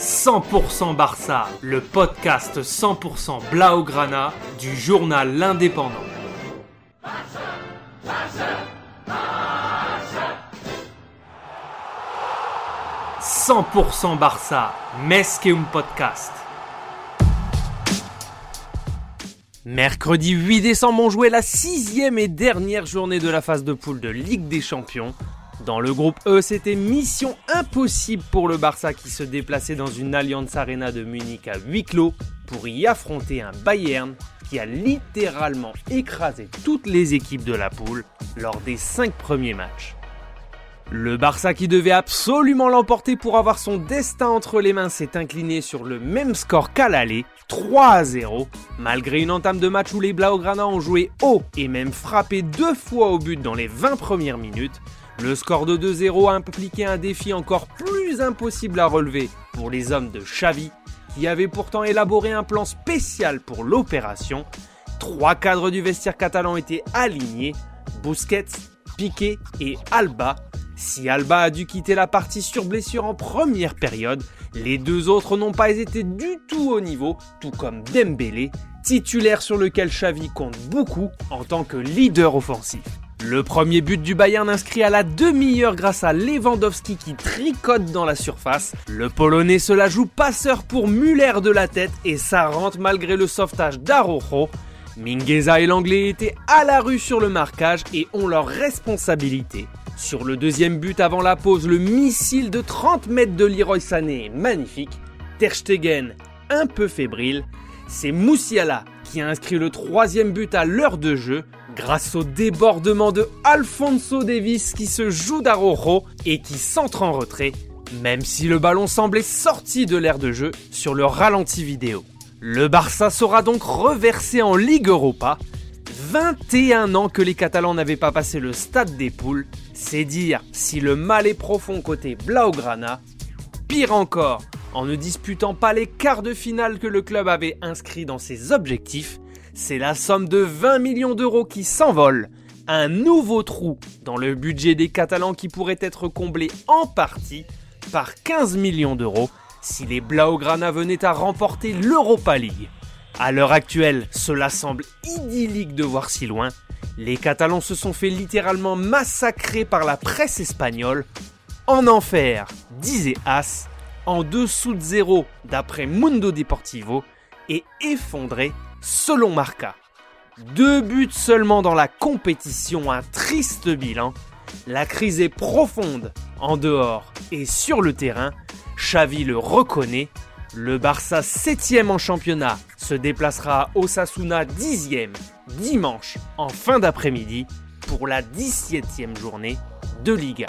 100% Barça, le podcast 100% Blaugrana du journal L'Indépendant. 100% Barça, un podcast. Mercredi 8 décembre, on jouait la sixième et dernière journée de la phase de poule de Ligue des Champions. Dans le groupe E, c'était mission impossible pour le Barça qui se déplaçait dans une Allianz Arena de Munich à huis clos pour y affronter un Bayern qui a littéralement écrasé toutes les équipes de la poule lors des cinq premiers matchs. Le Barça qui devait absolument l'emporter pour avoir son destin entre les mains s'est incliné sur le même score qu'à l'aller, 3 à 0, malgré une entame de match où les Blaugrana ont joué haut et même frappé deux fois au but dans les 20 premières minutes. Le score de 2-0 a impliqué un défi encore plus impossible à relever pour les hommes de Xavi, qui avaient pourtant élaboré un plan spécial pour l'opération. Trois cadres du vestiaire catalan étaient alignés, Busquets, Piqué et Alba. Si Alba a dû quitter la partie sur blessure en première période, les deux autres n'ont pas été du tout au niveau, tout comme Dembélé, titulaire sur lequel Xavi compte beaucoup en tant que leader offensif. Le premier but du Bayern inscrit à la demi-heure grâce à Lewandowski qui tricote dans la surface. Le Polonais se joue passeur pour Muller de la tête et ça rentre malgré le sauvetage d'Arojo. Mingueza et l'Anglais étaient à la rue sur le marquage et ont leur responsabilité. Sur le deuxième but avant la pause, le missile de 30 mètres de Leroy Sané est magnifique. Ter Stegen, un peu fébrile. C'est Moussiala qui a inscrit le troisième but à l'heure de jeu grâce au débordement de Alfonso Davis qui se joue d'Arojo et qui centre en retrait, même si le ballon semblait sorti de l'air de jeu sur le ralenti vidéo. Le Barça sera donc reversé en Ligue Europa. 21 ans que les Catalans n'avaient pas passé le stade des poules, c'est dire si le mal est profond côté Blaugrana. Pire encore, en ne disputant pas les quarts de finale que le club avait inscrits dans ses objectifs, c'est la somme de 20 millions d'euros qui s'envole. Un nouveau trou dans le budget des Catalans qui pourrait être comblé en partie par 15 millions d'euros si les Blaugrana venaient à remporter l'Europa League. À l'heure actuelle, cela semble idyllique de voir si loin. Les Catalans se sont fait littéralement massacrer par la presse espagnole. En enfer, disait As, en dessous de zéro d'après Mundo Deportivo, et effondré selon Marca. Deux buts seulement dans la compétition, un triste bilan. La crise est profonde en dehors et sur le terrain. Xavi le reconnaît. Le Barça 7 en championnat se déplacera à Osasuna 10e dimanche en fin d'après-midi pour la 17e journée de Liga.